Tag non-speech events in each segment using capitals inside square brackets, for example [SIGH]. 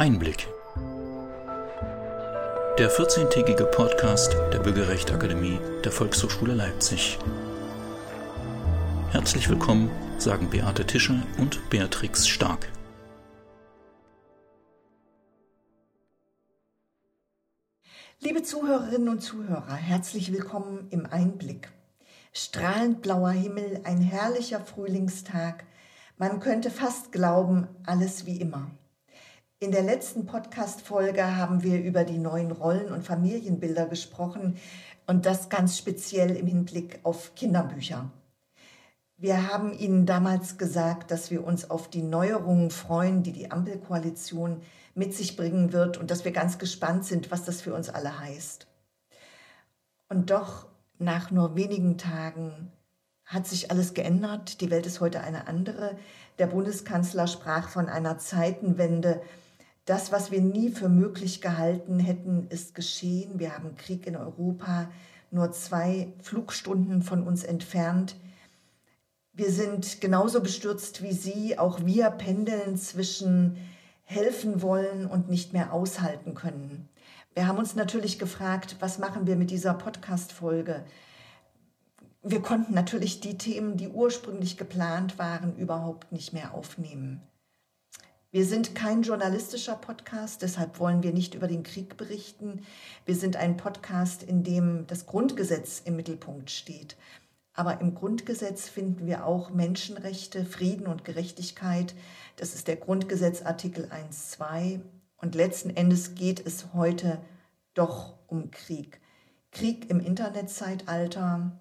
Einblick. Der 14-tägige Podcast der Bürgerrechtsakademie der Volkshochschule Leipzig. Herzlich willkommen, sagen Beate Tischer und Beatrix Stark. Liebe Zuhörerinnen und Zuhörer, herzlich willkommen im Einblick. Strahlend blauer Himmel, ein herrlicher Frühlingstag. Man könnte fast glauben, alles wie immer. In der letzten Podcast-Folge haben wir über die neuen Rollen- und Familienbilder gesprochen und das ganz speziell im Hinblick auf Kinderbücher. Wir haben Ihnen damals gesagt, dass wir uns auf die Neuerungen freuen, die die Ampelkoalition mit sich bringen wird und dass wir ganz gespannt sind, was das für uns alle heißt. Und doch, nach nur wenigen Tagen hat sich alles geändert. Die Welt ist heute eine andere. Der Bundeskanzler sprach von einer Zeitenwende. Das, was wir nie für möglich gehalten hätten, ist geschehen. Wir haben Krieg in Europa, nur zwei Flugstunden von uns entfernt. Wir sind genauso bestürzt wie Sie. Auch wir pendeln zwischen helfen wollen und nicht mehr aushalten können. Wir haben uns natürlich gefragt, was machen wir mit dieser Podcast-Folge? Wir konnten natürlich die Themen, die ursprünglich geplant waren, überhaupt nicht mehr aufnehmen. Wir sind kein journalistischer Podcast, deshalb wollen wir nicht über den Krieg berichten. Wir sind ein Podcast, in dem das Grundgesetz im Mittelpunkt steht. Aber im Grundgesetz finden wir auch Menschenrechte, Frieden und Gerechtigkeit. Das ist der Grundgesetzartikel 1.2. Und letzten Endes geht es heute doch um Krieg. Krieg im Internetzeitalter.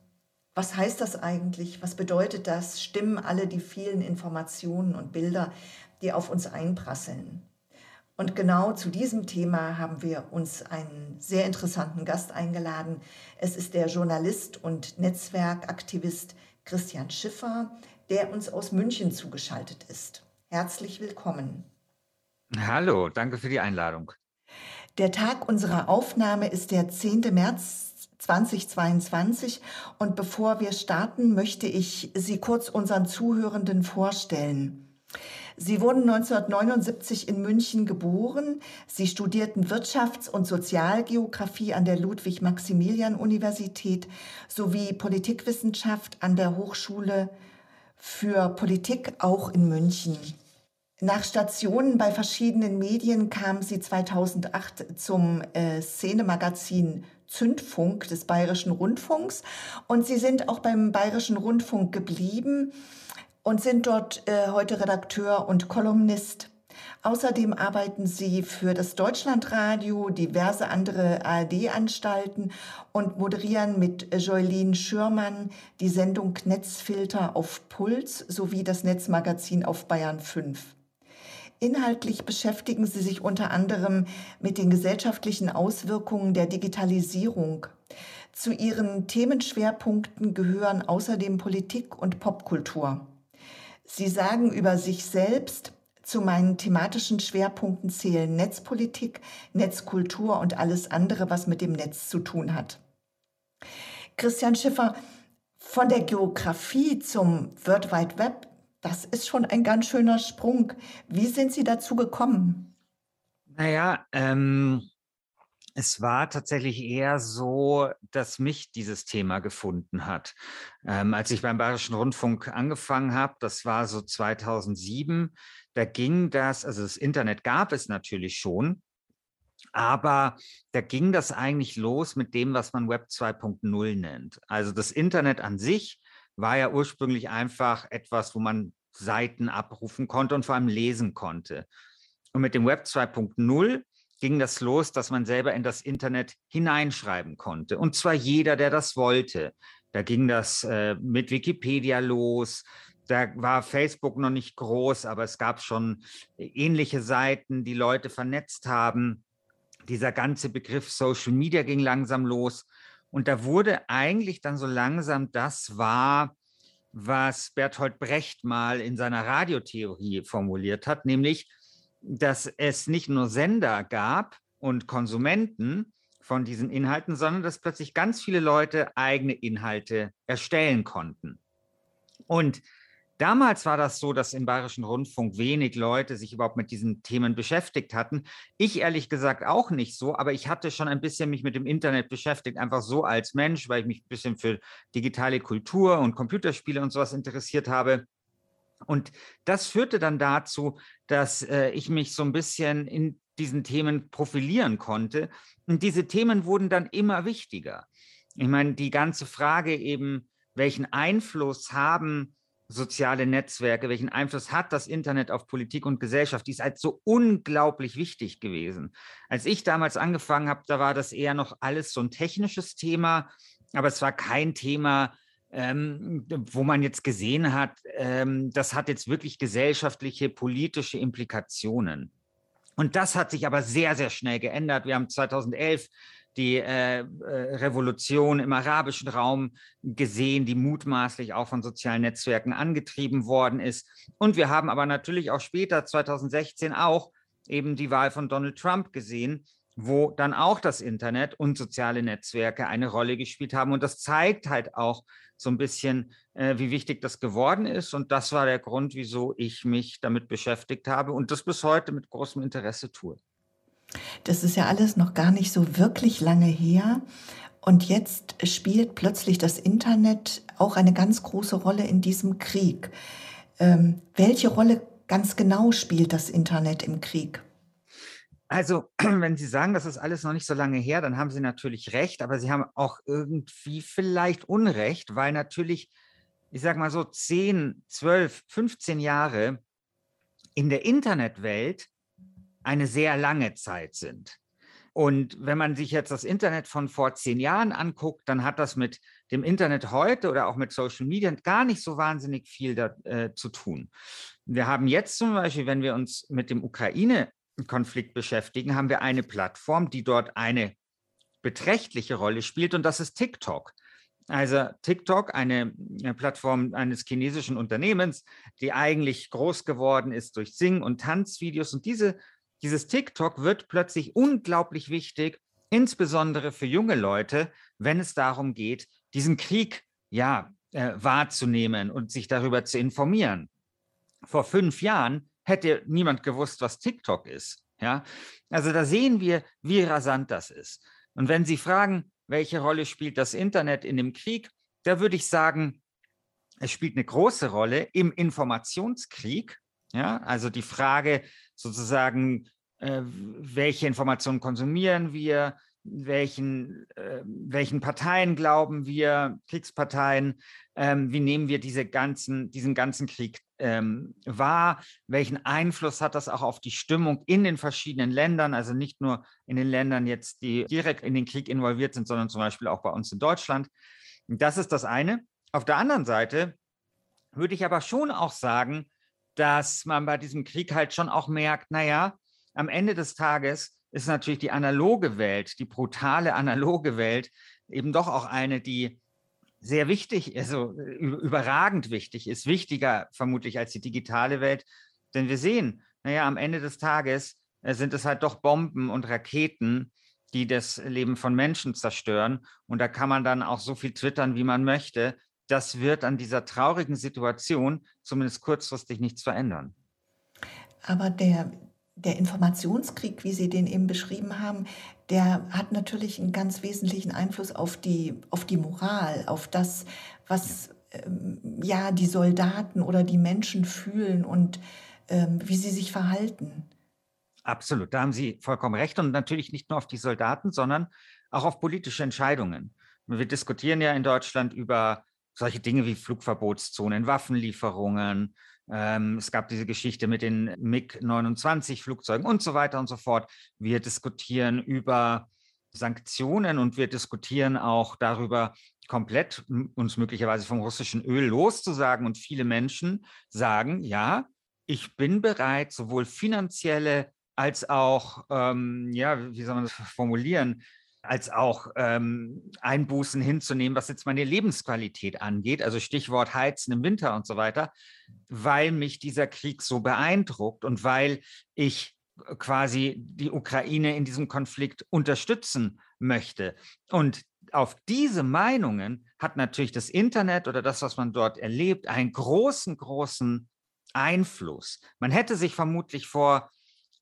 Was heißt das eigentlich? Was bedeutet das? Stimmen alle die vielen Informationen und Bilder, die auf uns einprasseln? Und genau zu diesem Thema haben wir uns einen sehr interessanten Gast eingeladen. Es ist der Journalist und Netzwerkaktivist Christian Schiffer, der uns aus München zugeschaltet ist. Herzlich willkommen. Hallo, danke für die Einladung. Der Tag unserer Aufnahme ist der 10. März 2022 und bevor wir starten, möchte ich Sie kurz unseren Zuhörenden vorstellen. Sie wurden 1979 in München geboren. Sie studierten Wirtschafts- und Sozialgeografie an der Ludwig-Maximilian-Universität sowie Politikwissenschaft an der Hochschule für Politik auch in München. Nach Stationen bei verschiedenen Medien kam sie 2008 zum äh, Szenemagazin Zündfunk des Bayerischen Rundfunks und sie sind auch beim Bayerischen Rundfunk geblieben und sind dort äh, heute Redakteur und Kolumnist. Außerdem arbeiten sie für das Deutschlandradio, diverse andere ARD-Anstalten und moderieren mit Joelin Schürmann die Sendung Netzfilter auf Puls sowie das Netzmagazin auf Bayern 5. Inhaltlich beschäftigen sie sich unter anderem mit den gesellschaftlichen Auswirkungen der Digitalisierung. Zu ihren Themenschwerpunkten gehören außerdem Politik und Popkultur. Sie sagen über sich selbst, zu meinen thematischen Schwerpunkten zählen Netzpolitik, Netzkultur und alles andere, was mit dem Netz zu tun hat. Christian Schiffer, von der Geografie zum World Wide Web, das ist schon ein ganz schöner Sprung. Wie sind Sie dazu gekommen? Naja, ähm, es war tatsächlich eher so, dass mich dieses Thema gefunden hat. Ähm, als ich beim Bayerischen Rundfunk angefangen habe, das war so 2007, da ging das, also das Internet gab es natürlich schon, aber da ging das eigentlich los mit dem, was man Web 2.0 nennt. Also das Internet an sich war ja ursprünglich einfach etwas, wo man Seiten abrufen konnte und vor allem lesen konnte. Und mit dem Web 2.0 ging das los, dass man selber in das Internet hineinschreiben konnte. Und zwar jeder, der das wollte. Da ging das äh, mit Wikipedia los. Da war Facebook noch nicht groß, aber es gab schon ähnliche Seiten, die Leute vernetzt haben. Dieser ganze Begriff Social Media ging langsam los. Und da wurde eigentlich dann so langsam das wahr, was Bertolt Brecht mal in seiner Radiotheorie formuliert hat, nämlich dass es nicht nur Sender gab und Konsumenten von diesen Inhalten, sondern dass plötzlich ganz viele Leute eigene Inhalte erstellen konnten. Und Damals war das so, dass im Bayerischen Rundfunk wenig Leute sich überhaupt mit diesen Themen beschäftigt hatten. Ich ehrlich gesagt auch nicht so, aber ich hatte schon ein bisschen mich mit dem Internet beschäftigt, einfach so als Mensch, weil ich mich ein bisschen für digitale Kultur und Computerspiele und sowas interessiert habe. Und das führte dann dazu, dass äh, ich mich so ein bisschen in diesen Themen profilieren konnte. Und diese Themen wurden dann immer wichtiger. Ich meine, die ganze Frage eben, welchen Einfluss haben soziale Netzwerke, welchen Einfluss hat das Internet auf Politik und Gesellschaft, die ist halt so unglaublich wichtig gewesen. Als ich damals angefangen habe, da war das eher noch alles so ein technisches Thema, aber es war kein Thema, ähm, wo man jetzt gesehen hat, ähm, das hat jetzt wirklich gesellschaftliche, politische Implikationen. Und das hat sich aber sehr, sehr schnell geändert. Wir haben 2011 die äh, äh, Revolution im arabischen Raum gesehen, die mutmaßlich auch von sozialen Netzwerken angetrieben worden ist. Und wir haben aber natürlich auch später, 2016, auch eben die Wahl von Donald Trump gesehen, wo dann auch das Internet und soziale Netzwerke eine Rolle gespielt haben. Und das zeigt halt auch so ein bisschen, äh, wie wichtig das geworden ist. Und das war der Grund, wieso ich mich damit beschäftigt habe und das bis heute mit großem Interesse tue. Das ist ja alles noch gar nicht so wirklich lange her. Und jetzt spielt plötzlich das Internet auch eine ganz große Rolle in diesem Krieg. Ähm, welche Rolle ganz genau spielt das Internet im Krieg? Also, [CLEARS THROAT] wenn Sie sagen, das ist alles noch nicht so lange her, dann haben Sie natürlich recht, aber Sie haben auch irgendwie vielleicht Unrecht, weil natürlich, ich sage mal so, 10, 12, 15 Jahre in der Internetwelt eine sehr lange Zeit sind. Und wenn man sich jetzt das Internet von vor zehn Jahren anguckt, dann hat das mit dem Internet heute oder auch mit Social Media gar nicht so wahnsinnig viel da, äh, zu tun. Wir haben jetzt zum Beispiel, wenn wir uns mit dem Ukraine-Konflikt beschäftigen, haben wir eine Plattform, die dort eine beträchtliche Rolle spielt und das ist TikTok. Also TikTok, eine, eine, Plattform eines chinesischen Unternehmens, die eigentlich groß geworden ist durch Sing- und Tanzvideos. Und diese dieses TikTok wird plötzlich unglaublich wichtig, insbesondere für junge Leute, wenn es darum geht, diesen Krieg ja äh, wahrzunehmen und sich darüber zu informieren. Vor fünf Jahren hätte niemand gewusst, was TikTok ist. Ja, also da sehen wir, wie rasant das ist. Und wenn Sie fragen, welche Rolle spielt das Internet in dem Krieg, da würde ich sagen, es spielt eine große Rolle im Informationskrieg. Ja, also die Frage, sozusagen, äh, welche Informationen konsumieren wir, welchen, äh, welchen Parteien glauben wir, Kriegsparteien, ähm, wie nehmen wir diese ganzen, diesen ganzen Krieg ähm, wahr, welchen Einfluss hat das auch auf die Stimmung in den verschiedenen Ländern, also nicht nur in den Ländern jetzt, die direkt in den Krieg involviert sind, sondern zum Beispiel auch bei uns in Deutschland. Das ist das eine. Auf der anderen Seite würde ich aber schon auch sagen, dass man bei diesem Krieg halt schon auch merkt, naja, am Ende des Tages ist natürlich die analoge Welt, die brutale analoge Welt, eben doch auch eine, die sehr wichtig, also überragend wichtig ist, wichtiger vermutlich als die digitale Welt. Denn wir sehen, naja, am Ende des Tages äh, sind es halt doch Bomben und Raketen, die das Leben von Menschen zerstören. Und da kann man dann auch so viel twittern, wie man möchte das wird an dieser traurigen Situation zumindest kurzfristig nichts verändern. Aber der, der Informationskrieg, wie Sie den eben beschrieben haben, der hat natürlich einen ganz wesentlichen Einfluss auf die, auf die Moral, auf das, was ja, ähm, ja die Soldaten oder die Menschen fühlen und ähm, wie sie sich verhalten. Absolut, da haben Sie vollkommen recht. Und natürlich nicht nur auf die Soldaten, sondern auch auf politische Entscheidungen. Wir diskutieren ja in Deutschland über solche Dinge wie Flugverbotszonen, Waffenlieferungen. Ähm, es gab diese Geschichte mit den MiG-29-Flugzeugen und so weiter und so fort. Wir diskutieren über Sanktionen und wir diskutieren auch darüber, komplett uns möglicherweise vom russischen Öl loszusagen. Und viele Menschen sagen, ja, ich bin bereit, sowohl finanzielle als auch, ähm, ja, wie soll man das formulieren, als auch ähm, Einbußen hinzunehmen, was jetzt meine Lebensqualität angeht, also Stichwort Heizen im Winter und so weiter, weil mich dieser Krieg so beeindruckt und weil ich quasi die Ukraine in diesem Konflikt unterstützen möchte. Und auf diese Meinungen hat natürlich das Internet oder das, was man dort erlebt, einen großen, großen Einfluss. Man hätte sich vermutlich vor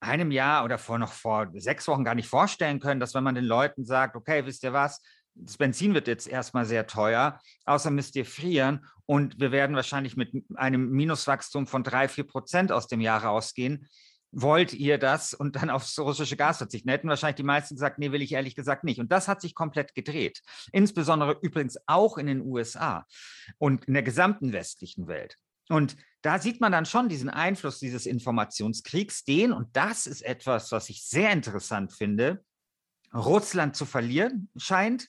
einem Jahr oder vor noch vor sechs Wochen gar nicht vorstellen können, dass wenn man den Leuten sagt, okay, wisst ihr was, das Benzin wird jetzt erstmal sehr teuer, außer müsst ihr frieren und wir werden wahrscheinlich mit einem Minuswachstum von drei, vier Prozent aus dem Jahr rausgehen. Wollt ihr das und dann aufs russische Gas verzichten? Hätten wahrscheinlich die meisten gesagt, nee, will ich ehrlich gesagt nicht. Und das hat sich komplett gedreht. Insbesondere übrigens auch in den USA und in der gesamten westlichen Welt. Und da sieht man dann schon diesen Einfluss dieses Informationskriegs, den, und das ist etwas, was ich sehr interessant finde, Russland zu verlieren scheint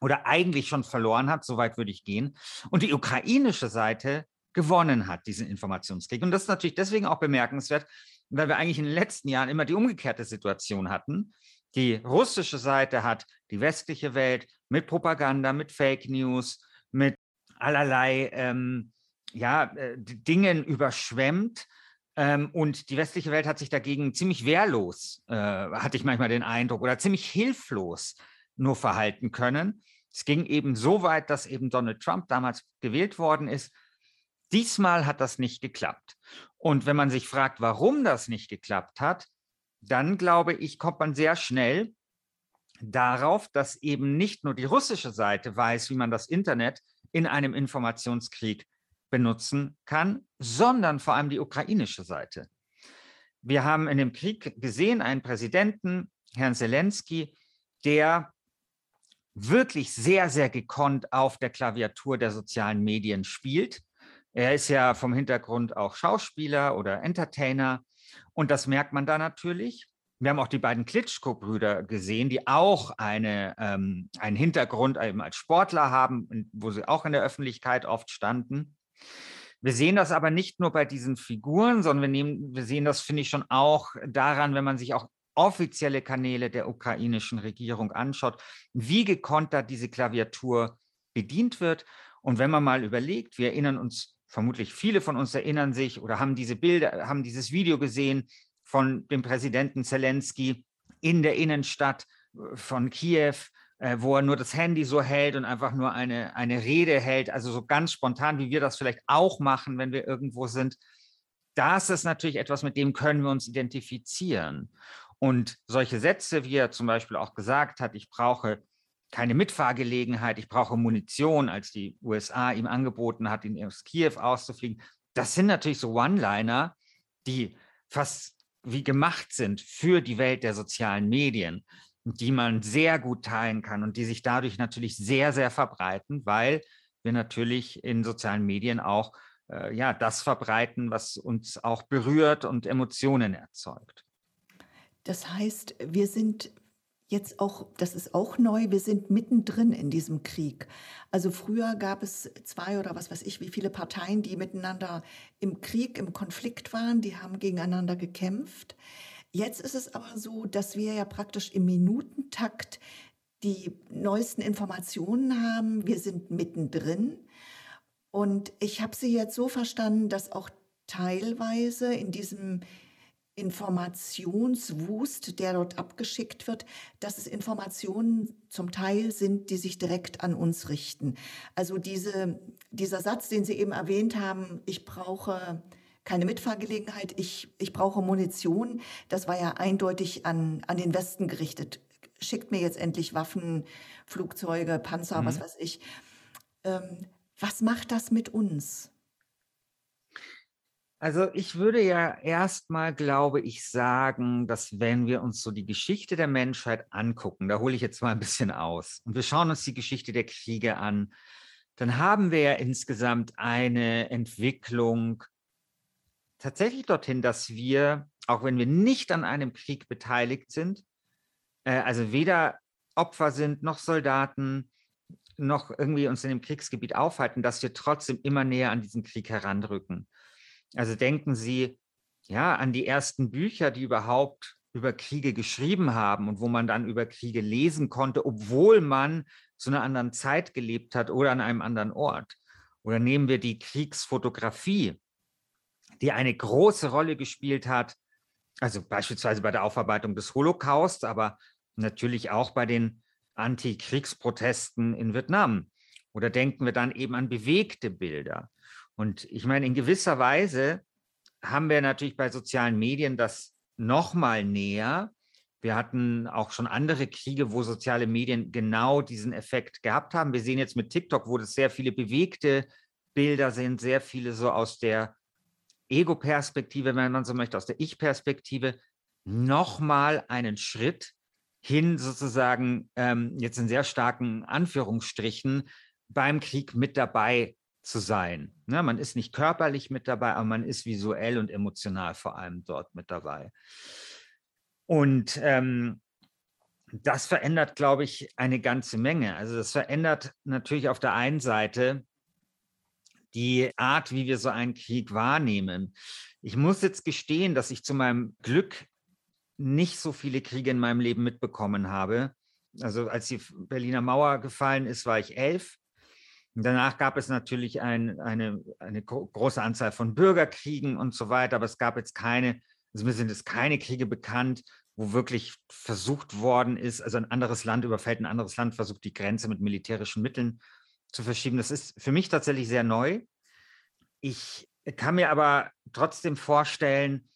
oder eigentlich schon verloren hat, soweit würde ich gehen, und die ukrainische Seite gewonnen hat, diesen Informationskrieg. Und das ist natürlich deswegen auch bemerkenswert, weil wir eigentlich in den letzten Jahren immer die umgekehrte Situation hatten. Die russische Seite hat die westliche Welt mit Propaganda, mit Fake News, mit allerlei ähm, ja, äh, Dingen überschwemmt. Ähm, und die westliche Welt hat sich dagegen ziemlich wehrlos, äh, hatte ich manchmal den Eindruck, oder ziemlich hilflos nur verhalten können. Es ging eben so weit, dass eben Donald Trump damals gewählt worden ist. Diesmal hat das nicht geklappt. Und wenn man sich fragt, warum das nicht geklappt hat, dann glaube ich, kommt man sehr schnell darauf, dass eben nicht nur die russische Seite weiß, wie man das Internet in einem Informationskrieg benutzen kann, sondern vor allem die ukrainische Seite. Wir haben in dem Krieg gesehen einen Präsidenten, Herrn Zelensky, der wirklich sehr, sehr gekonnt auf der Klaviatur der sozialen Medien spielt. Er ist ja vom Hintergrund auch Schauspieler oder Entertainer und das merkt man da natürlich. Wir haben auch die beiden Klitschko-Brüder gesehen, die auch eine, ähm, einen Hintergrund eben als Sportler haben, wo sie auch in der Öffentlichkeit oft standen. Wir sehen das aber nicht nur bei diesen Figuren, sondern wir, nehmen, wir sehen das, finde ich, schon auch daran, wenn man sich auch offizielle Kanäle der ukrainischen Regierung anschaut, wie gekonnt da diese Klaviatur bedient wird. Und wenn man mal überlegt, wir erinnern uns, vermutlich viele von uns erinnern sich oder haben diese Bilder, haben dieses Video gesehen von dem Präsidenten Zelensky in der Innenstadt äh, von Kiew, äh, wo er nur das Handy so hält und einfach nur eine, eine Rede hält, also so ganz spontan, wie wir das vielleicht auch machen, wenn wir irgendwo sind. Das ist natürlich etwas, mit dem können wir uns identifizieren. Und solche Sätze, wie er zum Beispiel auch gesagt hat, ich brauche keine Mitfahrgelegenheit, ich brauche Munition, als die USA ihm angeboten hat, in aus Kiew auszufliegen, das sind natürlich so One-Liner, die fast wie gemacht sind für die Welt der sozialen Medien die man sehr gut teilen kann und die sich dadurch natürlich sehr, sehr verbreiten, weil wir natürlich in sozialen Medien auch äh, ja, das verbreiten, was uns auch berührt und Emotionen erzeugt. Das heißt, wir sind jetzt auch, das ist auch neu, wir sind mittendrin in diesem Krieg. Also früher gab es zwei oder was weiß ich, wie viele Parteien, die miteinander im Krieg, im Konflikt waren, die haben gegeneinander gekämpft. Jetzt ist es aber so, dass wir ja praktisch im Minutentakt die neuesten Informationen haben. Wir sind mittendrin. Und ich habe Sie jetzt so verstanden, dass auch teilweise in diesem Informationswust, der dort abgeschickt wird, dass es Informationen zum Teil sind, die sich direkt an uns richten. Also diese, dieser Satz, den Sie eben erwähnt haben, ich brauche keine Mitfahrgelegenheit, ich, ich brauche Munition. Das war ja eindeutig an, an den Westen gerichtet. Schickt mir jetzt endlich Waffen, Flugzeuge, Panzer, mhm. was weiß ich. Ähm, was macht das mit uns? Also ich würde ja erstmal, glaube ich, sagen, dass wenn wir uns so die Geschichte der Menschheit angucken, da hole ich jetzt mal ein bisschen aus, und wir schauen uns die Geschichte der Kriege an, dann haben wir ja insgesamt eine Entwicklung tatsächlich dorthin, dass wir, auch wenn wir nicht an einem Krieg beteiligt sind, äh, also weder Opfer sind noch Soldaten, noch irgendwie uns in dem Kriegsgebiet aufhalten, dass wir trotzdem immer näher an diesen Krieg heranrücken. Also denken Sie ja an die ersten Bücher, die überhaupt über Kriege geschrieben haben und wo man dann über Kriege lesen konnte, obwohl man zu einer anderen Zeit gelebt hat oder an einem anderen Ort. Oder nehmen wir die Kriegsfotografie die eine große Rolle gespielt hat, also beispielsweise bei der Aufarbeitung des Holocaust, aber natürlich auch bei den Antikriegsprotesten in Vietnam? Oder denken wir dann eben an bewegte Bilder? Und ich meine, in gewisser Weise haben wir natürlich bei sozialen Medien das noch mal näher. Wir hatten auch schon andere Kriege, wo soziale Medien genau diesen Effekt gehabt haben. Wir sehen jetzt mit TikTok, wo das sehr viele bewegte Bilder sind, sehr viele so aus der Ego-Perspektive, wenn man so möchte, aus der Ich-Perspektive, nochmal einen Schritt hin sozusagen ähm, jetzt in sehr starken Anführungsstrichen beim Krieg mit dabei zu sein. Ne, man ist nicht körperlich mit dabei, aber man ist visuell und emotional vor allem dort mit dabei. Und ähm, das verändert, glaube ich, eine ganze Menge. Also das verändert natürlich auf der einen Seite die Art, wie wir so einen Krieg wahrnehmen. Ich muss jetzt gestehen, dass ich zu meinem Glück nicht so viele Kriege in meinem Leben mitbekommen habe. Also als die Berliner Mauer gefallen ist, war ich elf. Danach gab es natürlich ein, eine, eine große Anzahl von Bürgerkriegen und so weiter, aber es gab jetzt keine, also mir sind es keine Kriege bekannt, wo wirklich versucht worden ist, also ein anderes Land überfällt ein anderes Land, versucht die Grenze mit militärischen Mitteln zu verschieben. Das ist für mich tatsächlich sehr neu. Ich kann mir aber trotzdem vorstellen,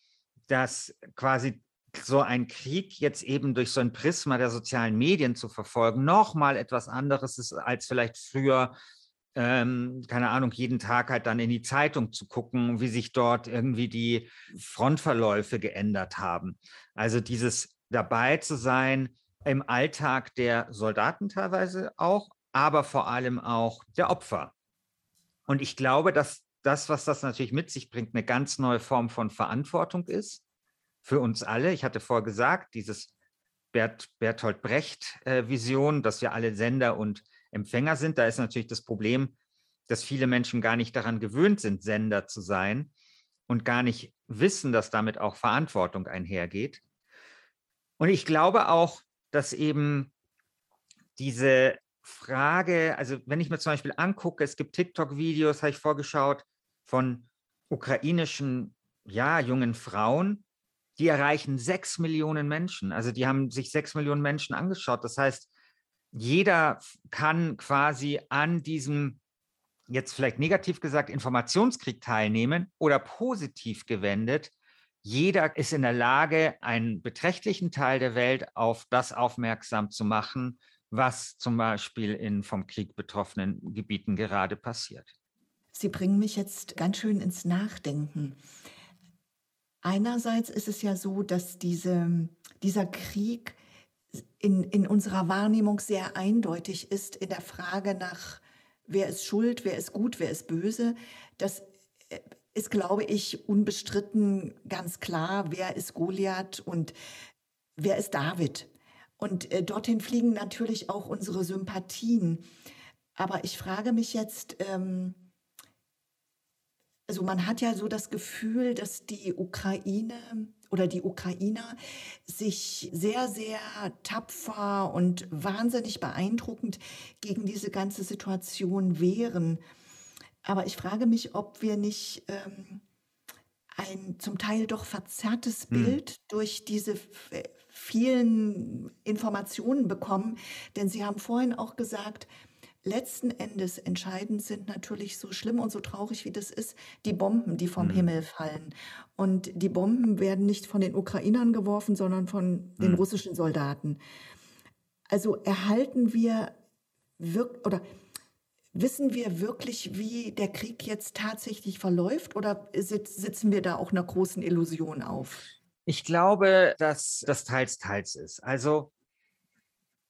dass quasi so ein Krieg jetzt eben durch so ein Prisma der sozialen Medien zu verfolgen, nochmal etwas anderes ist als vielleicht früher ähm, keine Ahnung, jeden Tag halt dann in die Zeitung zu gucken, wie sich dort irgendwie die Frontverläufe geändert haben. Also dieses dabei zu sein im Alltag der Soldaten teilweise auch, aber vor allem auch der Opfer. Und ich glaube, dass das, was das natürlich mit sich bringt, eine ganz neue Form von Verantwortung ist für uns alle. Ich hatte vorher gesagt, dieses Bert, Bertolt Brecht-Vision, äh, dass wir alle Sender und Empfänger sind. Da ist natürlich das Problem, dass viele Menschen gar nicht daran gewöhnt sind, Sender zu sein und gar nicht wissen, dass damit auch Verantwortung einhergeht. Und ich glaube auch, dass eben diese Frage, also wenn ich mir zum Beispiel angucke, es gibt TikTok-Videos, habe ich vorgeschaut, von ukrainischen, ja, jungen Frauen, die erreichen sechs Millionen Menschen. Also die haben sich sechs Millionen Menschen angeschaut. Das heißt, jeder kann quasi an diesem, jetzt vielleicht negativ gesagt, Informationskrieg teilnehmen oder positiv gewendet. Jeder ist in der Lage, einen beträchtlichen Teil der Welt auf das aufmerksam zu machen, was zum Beispiel in vom Krieg betroffenen Gebieten gerade passiert. Sie bringen mich jetzt ganz schön ins Nachdenken. Einerseits ist es ja so, dass diese, dieser Krieg in, in unserer Wahrnehmung sehr eindeutig ist in der Frage nach, wer ist schuld, wer ist gut, wer ist böse. Das äh, ist, glaube ich, unbestritten ganz klar, wer ist Goliath und wer ist David. Und äh, dorthin fliegen natürlich auch unsere Sympathien. Aber ich frage mich jetzt, ähm, also man hat ja so das Gefühl, dass die Ukraine oder die Ukrainer sich sehr, sehr tapfer und wahnsinnig beeindruckend gegen diese ganze Situation wehren. Aber ich frage mich, ob wir nicht ähm, ein zum Teil doch verzerrtes hm. Bild durch diese vielen Informationen bekommen. Denn Sie haben vorhin auch gesagt, letzten Endes entscheidend sind natürlich so schlimm und so traurig, wie das ist, die Bomben, die vom mhm. Himmel fallen. Und die Bomben werden nicht von den Ukrainern geworfen, sondern von den mhm. russischen Soldaten. Also erhalten wir wirk oder wissen wir wirklich, wie der Krieg jetzt tatsächlich verläuft oder sitzen wir da auch einer großen Illusion auf? Ich glaube, dass das teils, teils ist. Also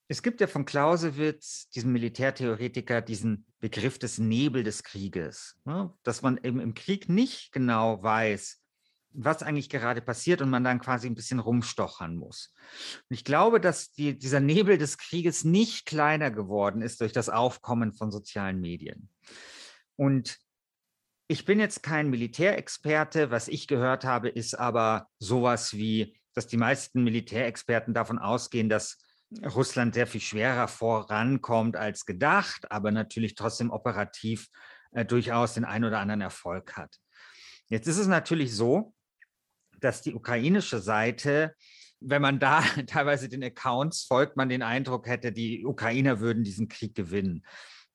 es gibt ja von Clausewitz, diesem Militärtheoretiker, diesen Begriff des Nebel des Krieges, ne? dass man eben im Krieg nicht genau weiß, was eigentlich gerade passiert und man dann quasi ein bisschen rumstochern muss. Und ich glaube, dass die, dieser Nebel des Krieges nicht kleiner geworden ist durch das Aufkommen von sozialen Medien. Und ich bin jetzt kein Militärexperte. Was ich gehört habe, ist aber sowas wie, dass die meisten Militärexperten davon ausgehen, dass Russland sehr viel schwerer vorankommt als gedacht, aber natürlich trotzdem operativ äh, durchaus den ein oder anderen Erfolg hat. Jetzt ist es natürlich so, dass die ukrainische Seite wenn man da [LAUGHS] teilweise den Accounts folgt, man den Eindruck hätte, die Ukrainer würden diesen Krieg gewinnen.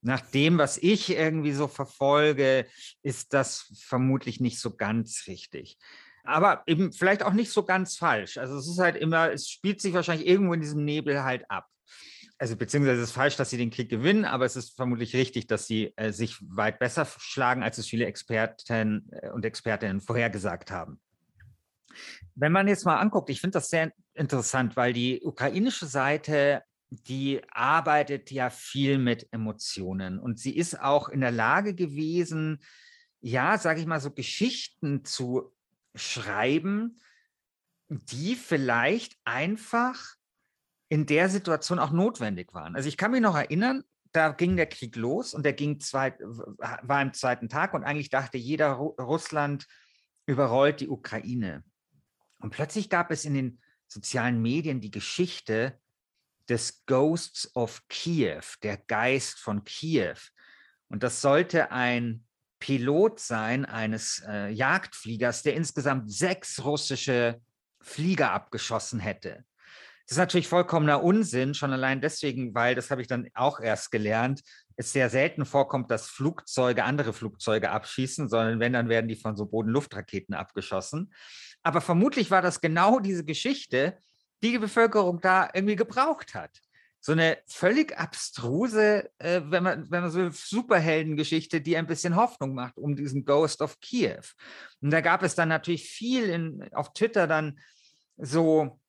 Nach dem, was ich irgendwie so verfolge, ist das vermutlich nicht so ganz richtig. Aber eben vielleicht auch nicht so ganz falsch. Also es ist halt immer, es spielt sich wahrscheinlich irgendwo in diesem Nebel halt ab. Also beziehungsweise es ist falsch, dass sie den Krieg gewinnen, aber es ist vermutlich richtig, dass sie äh, sich weit besser schlagen, als es viele Experten äh, und Expertinnen vorhergesagt haben. Wenn man jetzt mal anguckt, ich finde das sehr interessant, weil die ukrainische Seite, die arbeitet ja viel mit Emotionen und sie ist auch in der Lage gewesen, ja, sage ich mal, so Geschichten zu schreiben, die vielleicht einfach in der Situation auch notwendig waren. Also ich kann mich noch erinnern, da ging der Krieg los und der ging zwei, war im zweiten Tag und eigentlich dachte jeder, Russland überrollt die Ukraine. Und plötzlich gab es in den sozialen Medien die Geschichte des Ghosts of Kiew, der Geist von Kiew. Und das sollte ein Pilot sein eines äh, Jagdfliegers, der insgesamt sechs russische Flieger abgeschossen hätte. Das ist natürlich vollkommener Unsinn, schon allein deswegen, weil, das habe ich dann auch erst gelernt, es sehr selten vorkommt, dass Flugzeuge andere Flugzeuge abschießen, sondern wenn, dann werden die von so Bodenluftraketen abgeschossen. Aber vermutlich war das genau diese Geschichte, die Bevölkerung da irgendwie gebraucht hat. So eine völlig abstruse, äh, wenn, man, wenn man so Superheldengeschichte, die ein bisschen Hoffnung macht um diesen Ghost of Kiew. Und da gab es dann natürlich viel in, auf Twitter dann so,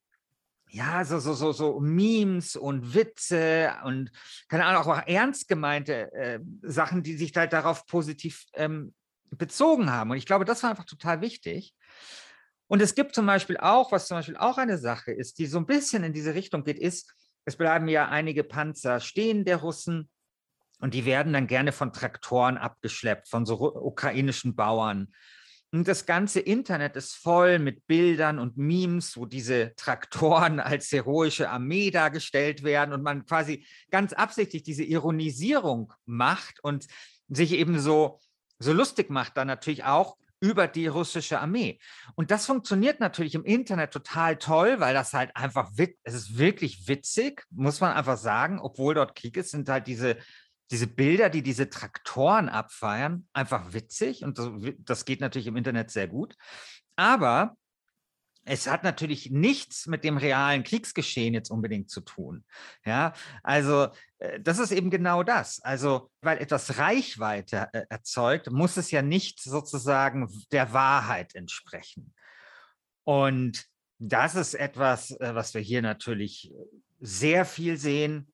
ja, so, so, so, so Memes und Witze und keine Ahnung, auch ernst gemeinte äh, Sachen, die sich halt darauf positiv ähm, bezogen haben. Und ich glaube, das war einfach total wichtig. Und es gibt zum Beispiel auch, was zum Beispiel auch eine Sache ist, die so ein bisschen in diese Richtung geht, ist, es bleiben ja einige Panzer stehen der Russen und die werden dann gerne von Traktoren abgeschleppt, von so ukrainischen Bauern. Und das ganze Internet ist voll mit Bildern und Memes, wo diese Traktoren [LAUGHS] als heroische Armee dargestellt werden und man quasi ganz absichtlich diese Ironisierung macht und sich eben so, so lustig macht dann natürlich auch über die russische Armee. Und das funktioniert natürlich im Internet total toll, weil das halt einfach, es ist wirklich witzig, muss man einfach sagen, obwohl dort Krieg ist, sind halt diese, diese Bilder, die diese Traktoren abfeiern, einfach witzig. Und das, das geht natürlich im Internet sehr gut. Aber es hat natürlich nichts mit dem realen Kriegsgeschehen jetzt unbedingt zu tun. Ja, also äh, das ist eben genau das. Also, weil etwas Reichweite äh, erzeugt, muss es ja nicht sozusagen der Wahrheit entsprechen. Und das ist etwas, äh, was wir hier natürlich sehr viel sehen.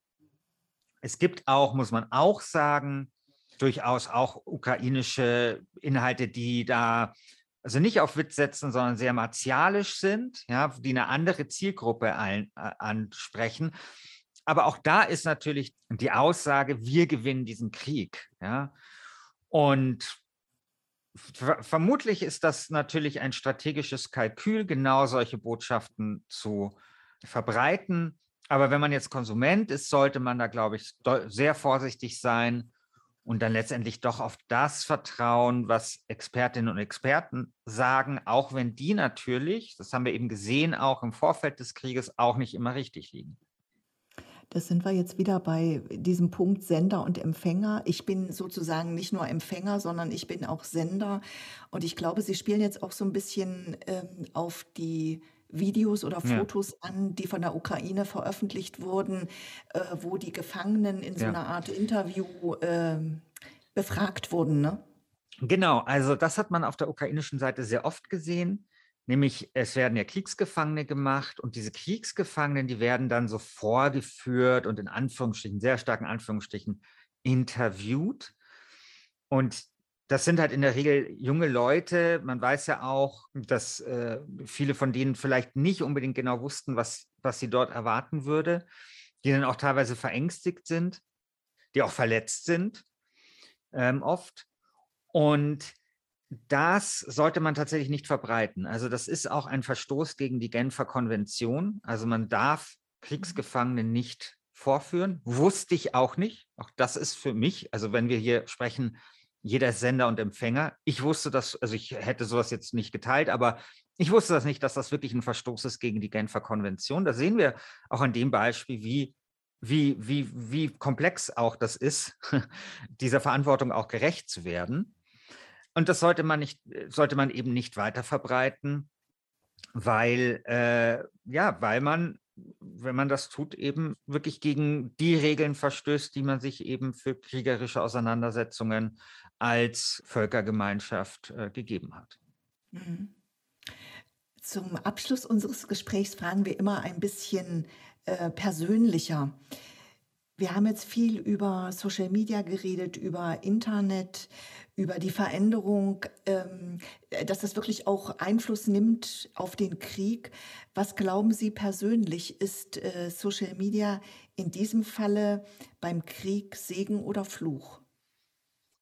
Es gibt auch, muss man auch sagen, durchaus auch ukrainische Inhalte, die da also nicht auf Witz setzen, sondern sehr martialisch sind, ja, die eine andere Zielgruppe ein, äh, ansprechen. Aber auch da ist natürlich die Aussage, wir gewinnen diesen Krieg. Ja. Und vermutlich ist das natürlich ein strategisches Kalkül, genau solche Botschaften zu verbreiten. Aber wenn man jetzt Konsument ist, sollte man da, glaube ich, sehr vorsichtig sein und dann letztendlich doch auf das vertrauen, was Expertinnen und Experten sagen, auch wenn die natürlich, das haben wir eben gesehen, auch im Vorfeld des Krieges auch nicht immer richtig liegen. Das sind wir jetzt wieder bei diesem Punkt Sender und Empfänger. Ich bin sozusagen nicht nur Empfänger, sondern ich bin auch Sender. Und ich glaube, Sie spielen jetzt auch so ein bisschen ähm, auf die Videos oder Fotos ja. an, die von der Ukraine veröffentlicht wurden, äh, wo die Gefangenen in so ja. einer Art Interview äh, befragt wurden. Ne? Genau, also das hat man auf der ukrainischen Seite sehr oft gesehen. Nämlich, es werden ja Kriegsgefangene gemacht und diese Kriegsgefangenen, die werden dann so vorgeführt und in Anführungsstrichen, sehr starken Anführungsstrichen, interviewt. Und das sind halt in der Regel junge Leute. Man weiß ja auch, dass äh, viele von denen vielleicht nicht unbedingt genau wussten, was, was sie dort erwarten würde, die dann auch teilweise verängstigt sind, die auch verletzt sind, ähm, oft. Und das sollte man tatsächlich nicht verbreiten. Also das ist auch ein Verstoß gegen die Genfer Konvention. Also man darf Kriegsgefangene nicht vorführen. Wusste ich auch nicht. Auch das ist für mich, also wenn wir hier sprechen, jeder Sender und Empfänger. Ich wusste das, also ich hätte sowas jetzt nicht geteilt, aber Ich wusste das nicht, dass das wirklich ein Verstoß ist gegen die Genfer Konvention. Da sehen wir auch an dem Beispiel, wie, wie, wie, wie komplex auch das ist, [LAUGHS] dieser Verantwortung auch gerecht zu werden. Und das sollte man nicht, sollte man eben nicht weiter verbreiten, weil, äh, ja, weil man, wenn man das tut, eben wirklich gegen die Regeln verstößt, die man sich eben für kriegerische Auseinandersetzungen als Völkergemeinschaft äh, gegeben hat. Mhm. Zum Abschluss unseres Gesprächs fragen wir immer ein bisschen äh, persönlicher. Wir haben jetzt viel über Social Media geredet, über Internet, über die Veränderung, ähm, dass das wirklich auch Einfluss nimmt auf den Krieg. Was glauben Sie persönlich, ist äh, Social Media in diesem Falle beim Krieg Segen oder Fluch?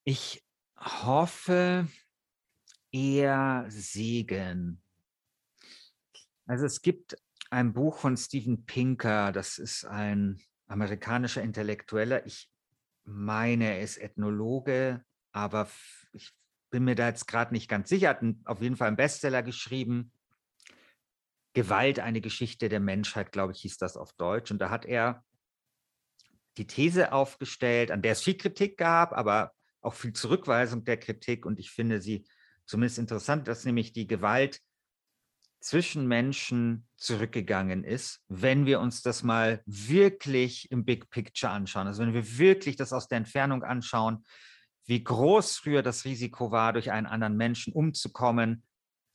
Ich hoffe eher Segen. Also es gibt ein Buch von Steven Pinker, das ist ein amerikanischer Intellektueller. Ich meine, er ist Ethnologe, aber ich bin mir da jetzt gerade nicht ganz sicher. Er Hat auf jeden Fall einen Bestseller geschrieben. Gewalt, eine Geschichte der Menschheit, glaube ich, hieß das auf Deutsch. Und da hat er die These aufgestellt, an der es viel Kritik gab, aber auch viel Zurückweisung der Kritik. Und ich finde sie zumindest interessant, dass nämlich die Gewalt zwischen Menschen zurückgegangen ist, wenn wir uns das mal wirklich im Big Picture anschauen. Also wenn wir wirklich das aus der Entfernung anschauen, wie groß früher das Risiko war, durch einen anderen Menschen umzukommen,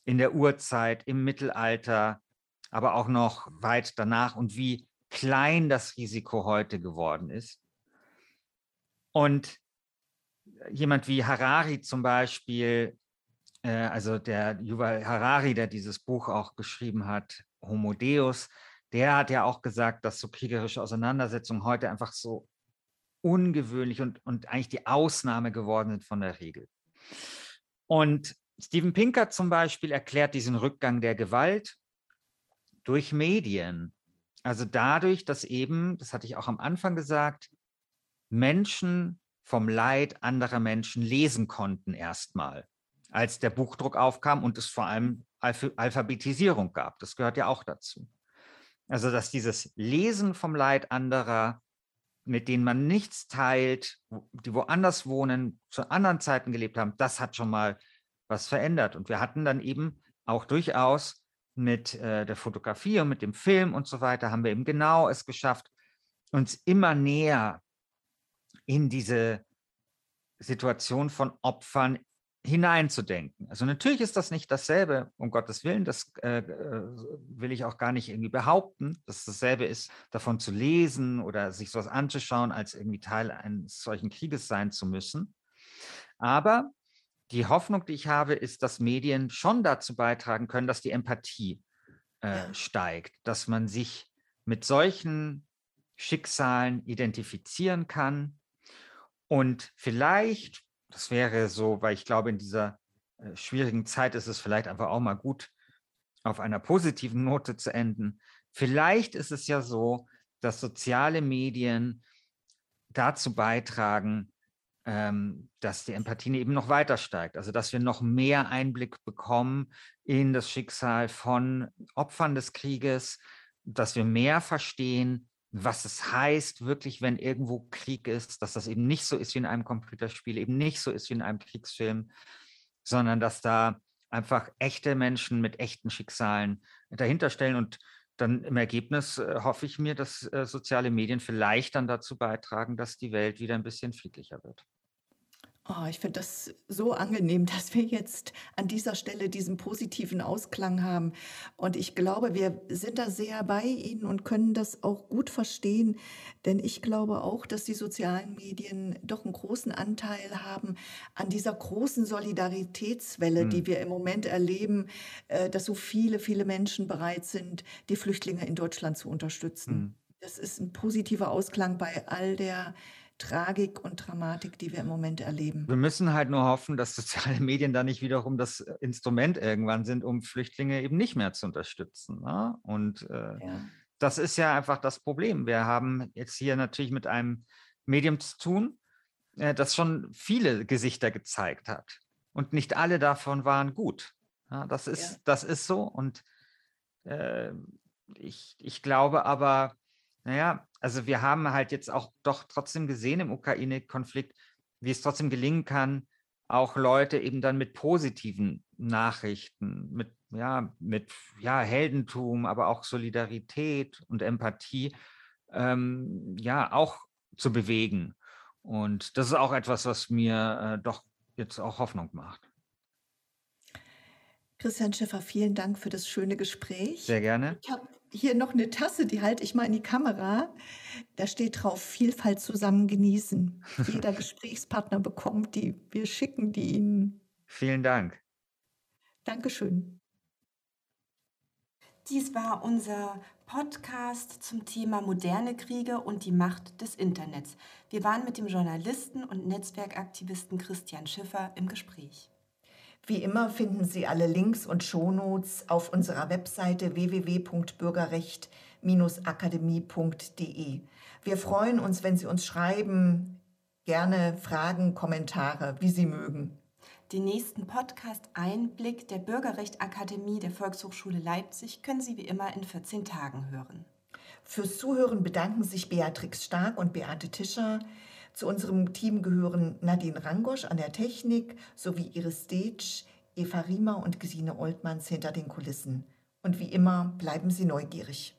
in der Urzeit, im Mittelalter, aber auch noch weit danach und wie klein das Risiko heute geworden ist. Und jemand wie Harari zum Beispiel äh, also der Yuval Harari, der dieses Buch auch geschrieben hat, Homo Deus, der hat ja auch gesagt, dass so kriegerische Auseinandersetzungen heute einfach so ungewöhnlich und, und eigentlich die Ausnahme geworden sind von der Regel. Und Steven Pinker zum Beispiel erklärt diesen Rückgang der Gewalt durch Medien. Also dadurch, dass eben, das hatte ich auch am Anfang gesagt, Menschen vom Leid anderer Menschen lesen konnten erstmal als der Buchdruck aufkam und es vor allem Alph Alphabetisierung gab. Das gehört ja auch dazu. Also, dass dieses Lesen vom Leid anderer, mit denen man nichts teilt, die woanders wohnen, zu anderen Zeiten gelebt haben, das hat schon mal was verändert. Und wir hatten dann eben auch durchaus mit äh, der Fotografie und mit dem Film und so weiter, haben wir eben genau es geschafft, uns immer näher in diese Situation von Opfern hineinzudenken. Also natürlich ist das nicht dasselbe, um Gottes Willen, das äh, äh, will ich auch gar nicht irgendwie behaupten, dass es dasselbe ist, davon zu lesen oder sich sowas anzuschauen, als irgendwie Teil eines solchen Krieges sein zu müssen. Aber die Hoffnung, die ich habe, ist, dass Medien schon dazu beitragen können, dass die Empathie äh, steigt, dass man sich mit solchen Schicksalen identifizieren kann und vielleicht das wäre so, weil ich glaube, in dieser äh, schwierigen Zeit ist es vielleicht einfach auch mal gut, auf einer positiven Note zu enden. Vielleicht ist es ja so, dass soziale Medien dazu beitragen, ähm, dass die Empathie eben noch weiter steigt. Also dass wir noch mehr Einblick bekommen in das Schicksal von Opfern des Krieges, dass wir mehr verstehen, was es heißt, wirklich, wenn irgendwo Krieg ist, dass das eben nicht so ist wie in einem Computerspiel, eben nicht so ist wie in einem Kriegsfilm, sondern dass da einfach echte Menschen mit echten Schicksalen dahinter stellen. Und dann im Ergebnis äh, hoffe ich mir, dass äh, soziale Medien vielleicht dann dazu beitragen, dass die Welt wieder ein bisschen friedlicher wird. Oh, ich finde das so angenehm, [LAUGHS] dass wir jetzt an dieser Stelle diesen positiven Ausklang haben. Und ich glaube, wir sind da sehr bei Ihnen und können das auch gut verstehen. Denn ich glaube auch, dass die sozialen Medien doch einen großen Anteil haben an dieser großen Solidaritätswelle, mhm. die wir im Moment erleben, äh, dass so viele, viele Menschen bereit sind, die Flüchtlinge in Deutschland zu unterstützen. Mhm. Das ist ein positiver Ausklang bei all der Tragik und Dramatik, die wir im Moment erleben. Wir müssen halt nur hoffen, dass soziale Medien da nicht wiederum das Instrument irgendwann sind, um Flüchtlinge eben nicht mehr zu unterstützen. Ne? Und äh, ja. das ist ja einfach das Problem. Wir haben jetzt hier natürlich mit einem Medium zu tun, äh, das schon viele Gesichter gezeigt hat. Und nicht alle davon waren gut. Ja, das, ist, ja. das ist so. Und äh, ich, ich glaube aber, naja, also wir haben halt jetzt auch doch trotzdem gesehen im Ukraine-Konflikt, wie es trotzdem gelingen kann, auch Leute eben dann mit positiven Nachrichten, mit, ja, mit ja, Heldentum, aber auch Solidarität und Empathie, ähm, ja, auch zu bewegen. Und das ist auch etwas, was mir äh, doch jetzt auch Hoffnung macht. Christian Schiffer, vielen Dank für das schöne Gespräch. Sehr gerne. Ich habe hier noch eine Tasse, die halte ich mal in die Kamera. Da steht drauf, Vielfalt zusammen genießen. [LAUGHS] Jeder Gesprächspartner bekommt die. Wir schicken die Ihnen. Vielen Dank. Dankeschön. Dies war unser Podcast zum Thema moderne Kriege und die Macht des Internets. Wir waren mit dem Journalisten und Netzwerkaktivisten Christian Schiffer im Gespräch. Wie immer finden Sie alle Links und Shownotes auf unserer Webseite www.bürgerrecht-akademie.de. Wir freuen uns, wenn Sie uns schreiben, gerne Fragen, Kommentare, wie Sie mögen. Den nächsten Podcast Einblick der Bürgerrechtsakademie der Volkshochschule Leipzig können Sie wie immer in 14 Tagen hören. Fürs Zuhören bedanken sich Beatrix Stark und Beate Tischer. Zu unserem Team gehören Nadine Rangosch an der Technik sowie Iris Stage, Eva Riemer und Gesine Oltmanns hinter den Kulissen. Und wie immer bleiben Sie neugierig.